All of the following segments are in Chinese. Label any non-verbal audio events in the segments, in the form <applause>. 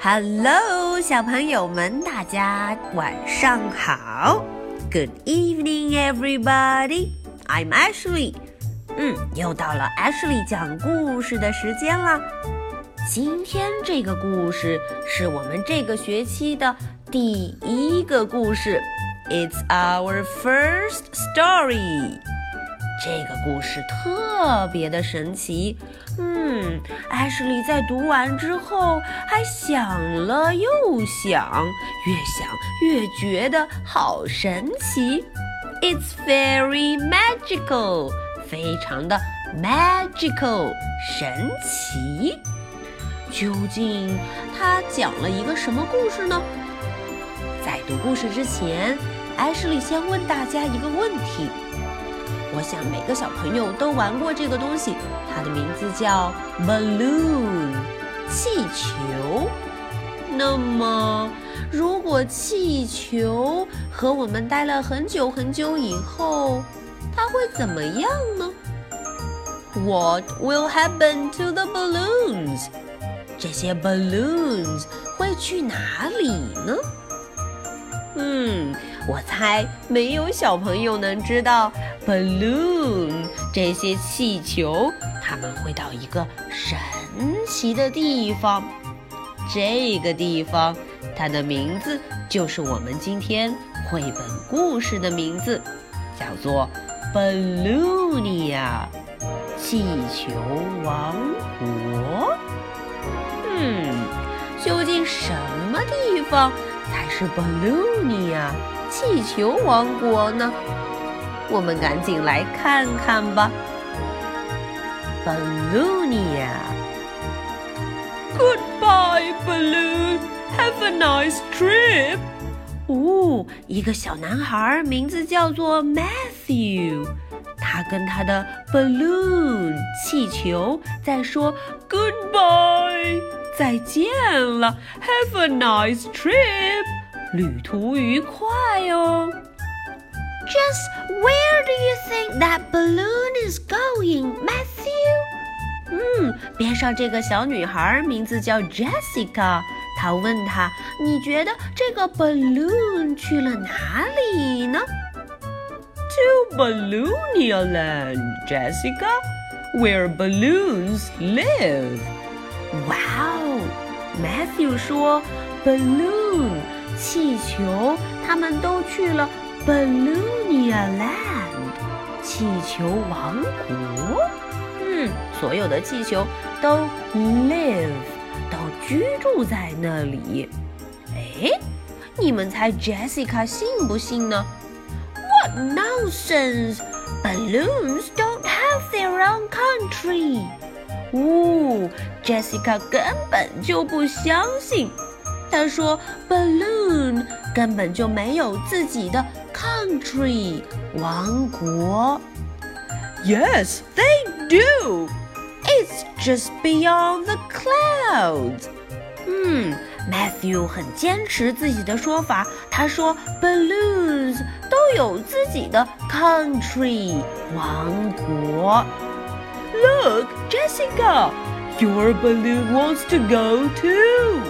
Hello，小朋友们，大家晚上好。Good evening, everybody. I'm Ashley. 嗯，又到了 Ashley 讲故事的时间了。今天这个故事是我们这个学期的第一个故事。It's our first story. 这个故事特别的神奇。嗯，艾什莉在读完之后还想了又想，越想越觉得好神奇。It's very magical，非常的 magical，神奇。究竟他讲了一个什么故事呢？在读故事之前，艾什莉先问大家一个问题。我想每个小朋友都玩过这个东西，它的名字叫 balloon，气球。那么，如果气球和我们待了很久很久以后，它会怎么样呢？What will happen to the balloons？这些 balloons 会去哪里呢？嗯，我猜没有小朋友能知道 balloon 这些气球，他们会到一个神奇的地方。这个地方，它的名字就是我们今天绘本故事的名字，叫做 Balloonia 气球王国。嗯，究竟什么地方？才是 Balloonia 气球王国呢，我们赶紧来看看吧。Balloonia。Goodbye, balloon. Have a nice trip. 哦，一个小男孩，名字叫做 Matthew，他跟他的 balloon 气球在说 Goodbye。再见了，Have a nice trip，旅途愉快哟。Just where do you think that balloon is going, Matthew？嗯，边上这个小女孩名字叫 Jessica，她问他：“你觉得这个 balloon 去了哪里呢？”To Balloonia Land, Jessica, where balloons live. 哇哦，Matthew 说，balloon 气球，他们都去了 Balloonia Land 气球王国。嗯，所有的气球都 live 都居住在那里。哎，你们猜 Jessica 信不信呢？What nonsense! Balloons don't have their own country. 哦，Jessica 根本就不相信。她说：“Balloon 根本就没有自己的 country 王国。” Yes, they do. It's just beyond the clouds. 嗯，Matthew 很坚持自己的说法。他说：“Balloons 都有自己的 country 王国。” Look, Jessica, your balloon wants to go too.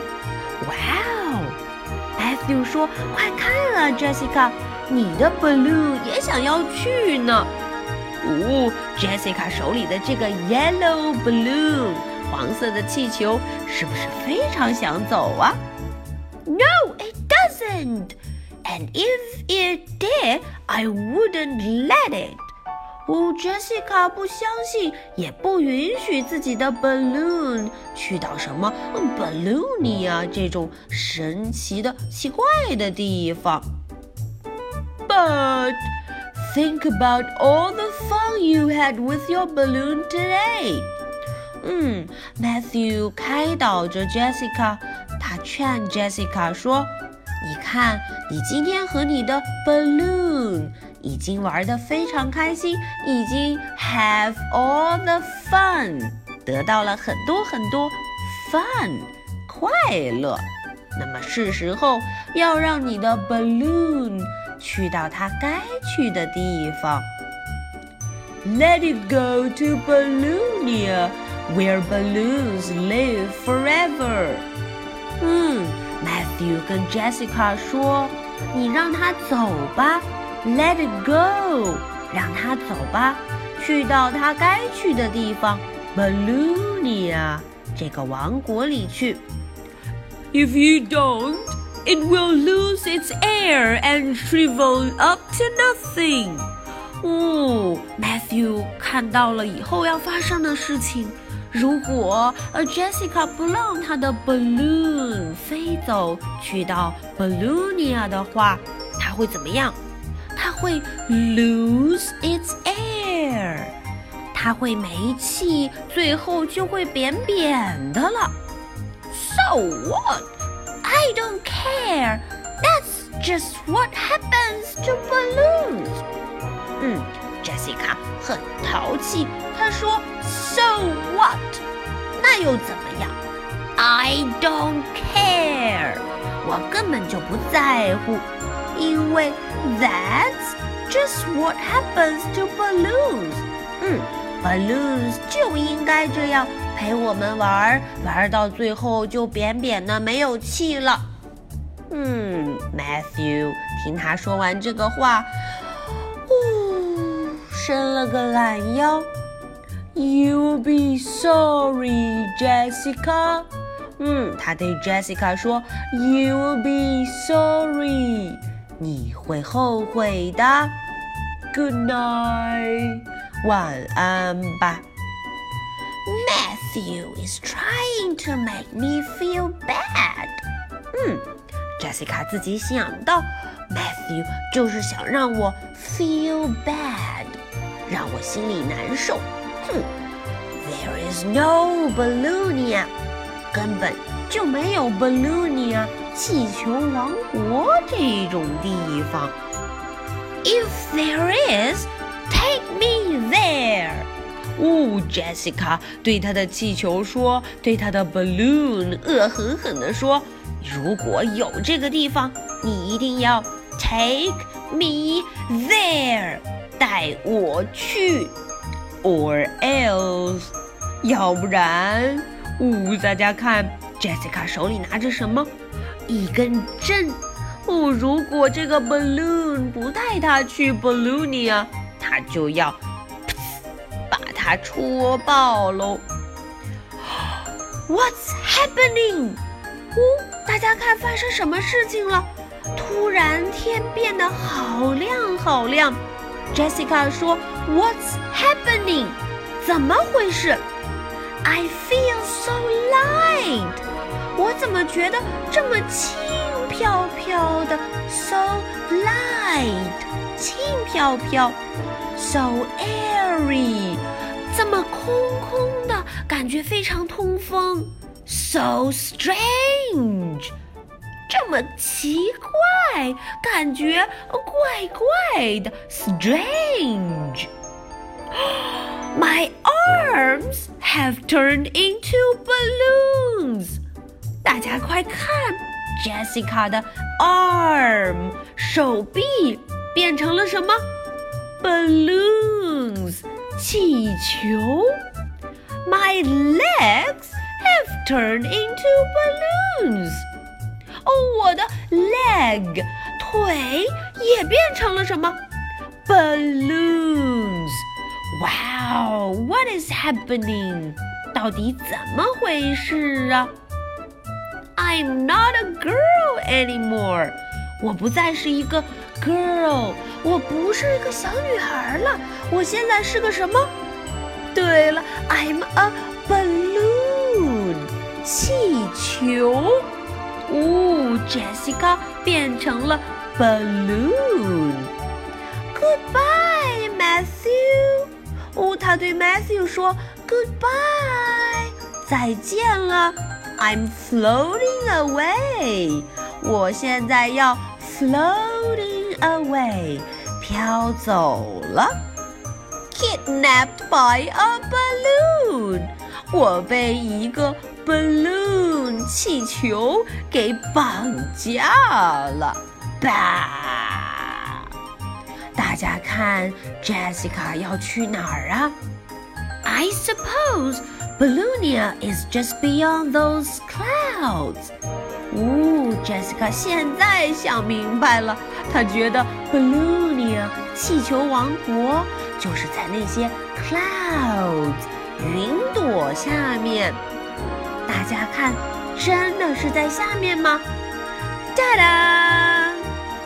就说：“快看啊，Jessica，你的 balloon 也想要去呢。”哦，Jessica 手里的这个 yellow balloon 黄色的气球是不是非常想走啊？No, it doesn't. And if it did, I wouldn't let it. 哦，Jessica 不相信，也不允许自己的 balloon 去到什么 Balloonia 这种神奇的、奇怪的地方。But think about all the fun you had with your balloon today。嗯，Matthew 开导着 Jessica，他劝 Jessica 说：“你看，你今天和你的 balloon。”已经玩得非常开心，已经 have all the fun，得到了很多很多 fun 快乐。那么是时候要让你的 balloon 去到它该去的地方。Let it go to Balloonia, where balloons live forever. 嗯，Matthew 跟 Jessica 说：“你让他走吧 ，Let it go，让他走吧，去到他该去的地方，Balloonia 这个王国里去。If you don't, it will lose its air and shrivel up to nothing。”哦，Matthew 看到了以后要发生的事情。如果呃 Jessica 不让她的 balloon 飞走去到 Balloonia 的话，它会怎么样？ 它会 lose its air，它会没气，最后就会扁扁的了。So what? I don't care. That's just what happens to balloons. 嗯，Jessica 很淘气，她说：“So what？那又怎么样？I don't care，我根本就不在乎， 因为 That's just what happens to balloons。嗯，balloons 就应该这样陪我们玩，玩到最后就扁扁的没有气了。嗯，Matthew 听他说完这个话。伸了个懒腰。You'll be sorry, Jessica。嗯，他对 Jessica 说：“You'll be sorry， 你会后悔的。Good night，晚安吧。” Matthew is trying to make me feel bad。嗯，Jessica 自己想到，Matthew 就是想让我 feel bad。让我心里难受。哼，There is no Balloonia，根本就没有 Balloonia 气球王国这种地方。If there is, take me there。哦，Jessica 对他的气球说，对他的 balloon 恶狠狠地说：“如果有这个地方，你一定要 take me there。”带我去，or else，要不然，呜，大家看，Jessica 手里拿着什么？一根针。哦，如果这个 balloon 不带它去 Balloonia，它就要把它戳爆喽。What's happening？哦，大家看发生什么事情了？突然天变得好亮好亮。Jessica 说：“What's happening？怎么回事？I feel so light。我怎么觉得这么轻飘飘的？So light，轻飘飘。So airy，这么空空的感觉非常通风。So strange。”这么奇怪，感觉怪怪的，strange。My <gasps> arms have turned into balloons。 大家快看，Jessica 的 arm 手臂变成了什么？balloons 气球。My legs have turned into balloons。哦，我的 leg 腿也变成了什么？balloons。Wow, what is happening？到底怎么回事啊 ？I'm not a girl anymore。我不再是一个 girl，我不是一个小女孩了。我现在是个什么？对了，I'm a balloon，气球。哦，Jessica 变成了 balloon。Goodbye, Matthew。哦，他对 Matthew 说 Goodbye，再见了。I'm floating away。我现在要 floating away，飘走了。Kidnapped by a balloon。我被一个 balloon 气球给绑架了吧？大家看，Jessica 要去哪儿啊？I suppose Balloonia is just beyond those clouds。哦，Jessica 现在想明白了，她觉得 Balloonia 气球王国就是在那些 clouds 云朵下面。大家看，真的是在下面吗？哒哒，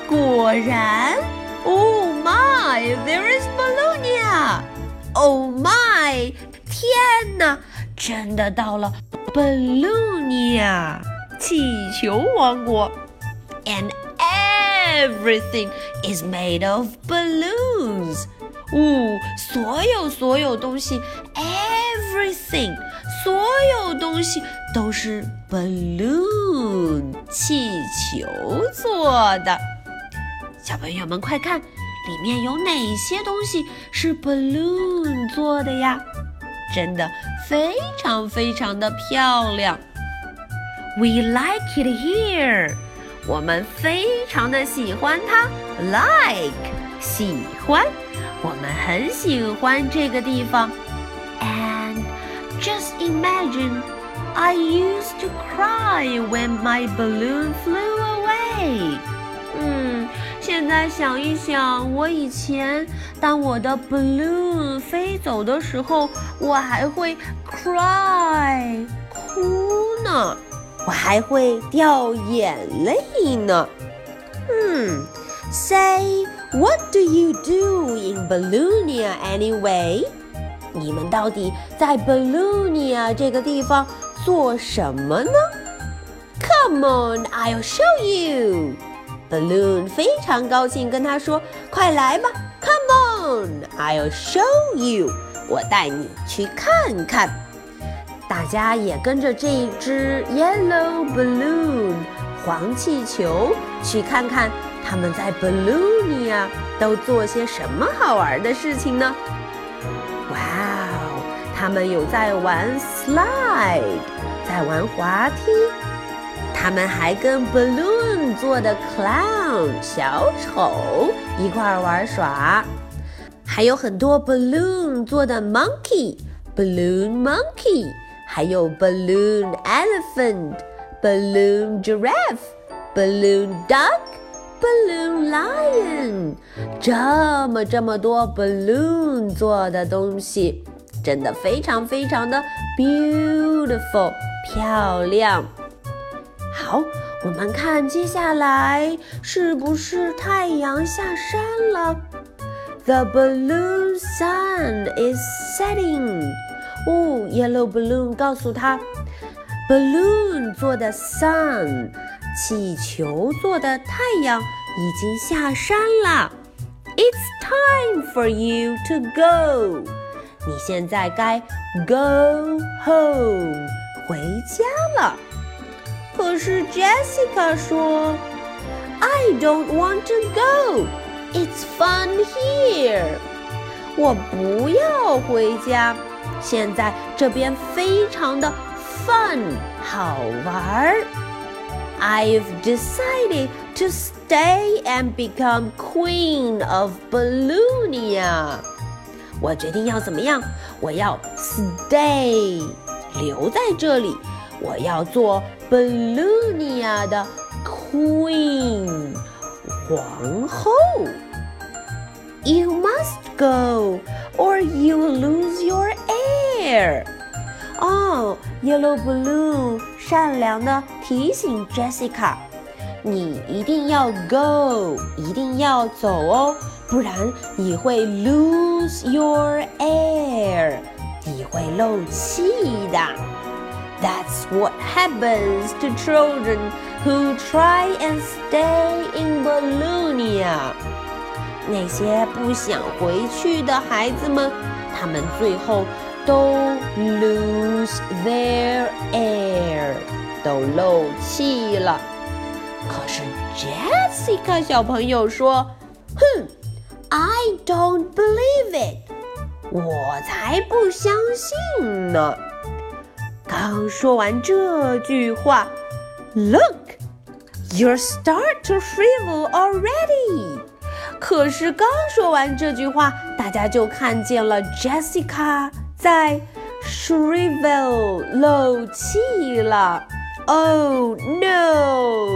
果然！Oh my，there is Balloonia！Oh my，天哪，真的到了 Balloonia！气球王国，and everything is made of balloons。哦，所有所有东西，everything，所有东西都是 balloon 气球做的。小朋友们，快看，里面有哪些东西是 balloon 做的呀？真的非常非常的漂亮。We like it here，我们非常的喜欢它。Like，喜欢，我们很喜欢这个地方。And just imagine, I used to cry when my balloon flew away。 现在想一想，我以前当我的 balloon 飞走的时候，我还会 cry，哭呢。我还会掉眼泪呢。嗯，Say what do you do in Balloonia anyway？你们到底在 Balloonia 这个地方做什么呢？Come on, I'll show you. Balloon 非常高兴跟他说：“快来吧，Come on, I'll show you. 我带你去看看。”大家也跟着这只 yellow balloon 黄气球去看看他们在 Balloonia 都做些什么好玩的事情呢？哇哦，他们有在玩 slide，在玩滑梯，他们还跟 balloon 做的 clown 小丑一块玩耍，还有很多 balloon 做的 monkey balloon monkey。还有 balloon elephant、balloon giraffe、balloon duck、balloon lion，这么这么多 balloon 做的东西，真的非常非常的 beautiful 漂亮。好，我们看接下来是不是太阳下山了？The balloon sun is setting. 哦，Yellow Balloon 告诉他，Balloon 做的 Sun，气球做的太阳已经下山了。It's time for you to go。你现在该 go home，回家了。可是 Jessica 说，I don't want to go。It's fun here。我不要回家。现在这边非常的 fun 好玩儿。I've decided to stay and become queen of Balloonia。我决定要怎么样？我要 stay 留在这里。 我要做 Balloonia 的 queen 皇后。You must go, or you lose your air. 哦，Yellow Balloon 善良的提醒 Jessica，你一定要 go，一定要走哦，不然你会 lose your air，你会漏气的。 That's what happens to children who try and stay in Balloonia. 那些不想回去的孩子们，他们最后都 lose their air，都漏气了。可是 Jessica 小朋友说：“哼，I don't believe it，我才不相信呢。” 刚说完这句话，Look，you start to shrivel already。可是刚说完这句话，大家就看见了 Jessica 在 shrivel 漏气了。 Oh no!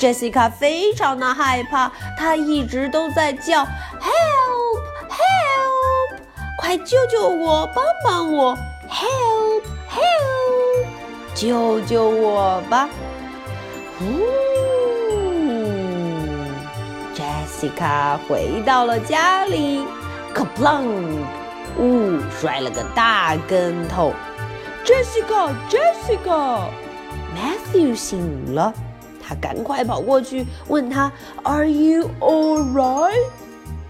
Jessica 非常的害怕，她一直都在叫 “Help! Help! 快救救我，帮帮我！Help! Help! 救救我吧！”呜，Jessica 回到了家里，Kaplunk！呜，摔了个大跟头。Jessica，Jessica！Matthew 醒了。他赶快跑过去问他：“Are you all right？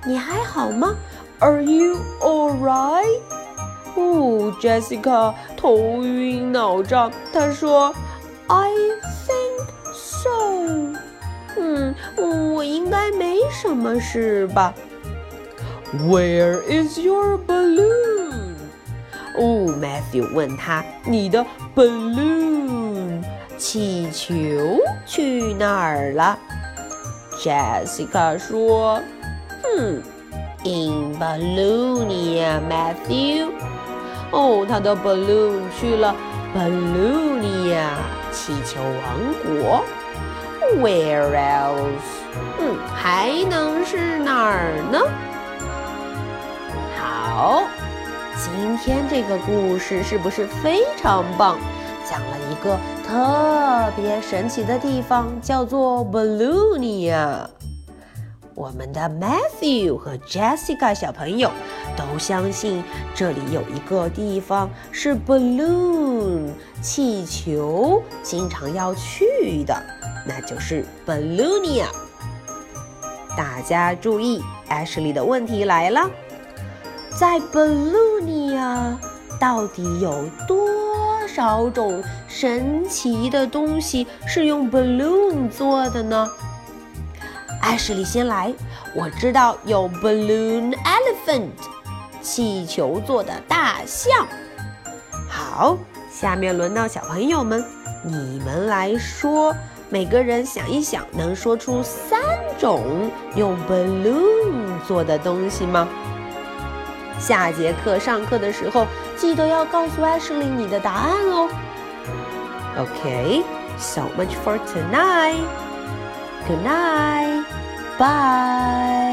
你还好吗？Are you all right？” 哦，Jessica 头晕脑胀。他说：“I think so。”嗯，我应该没什么事吧？Where is your balloon？哦，Matthew 问他：“你的 balloon？” 气球去哪儿了？Jessica 说：“嗯，in Balloonia，Matthew。 哦，他的 balloon 去了 Balloonia 气球王国。Where else？嗯，还能是哪儿呢？好，今天这个故事是不是非常棒？讲了一个。特别神奇的地方叫做 Balloonia。我们的 Matthew 和 Jessica 小朋友都相信这里有一个地方是 balloon 气球经常要去的，那就是 Balloonia。大家注意，Ashley 的问题来了，在 Balloonia 到底有多？少种神奇的东西是用 balloon 做的呢？艾什莉先来，我知道有 balloon elephant，气球做的大象。好，下面轮到小朋友们，你们来说，每个人想一想，能说出三种用 balloon 做的东西吗？下节课上课的时候，记得要告诉艾什莉你的答案哦。Okay, so much for tonight. Good night. Bye.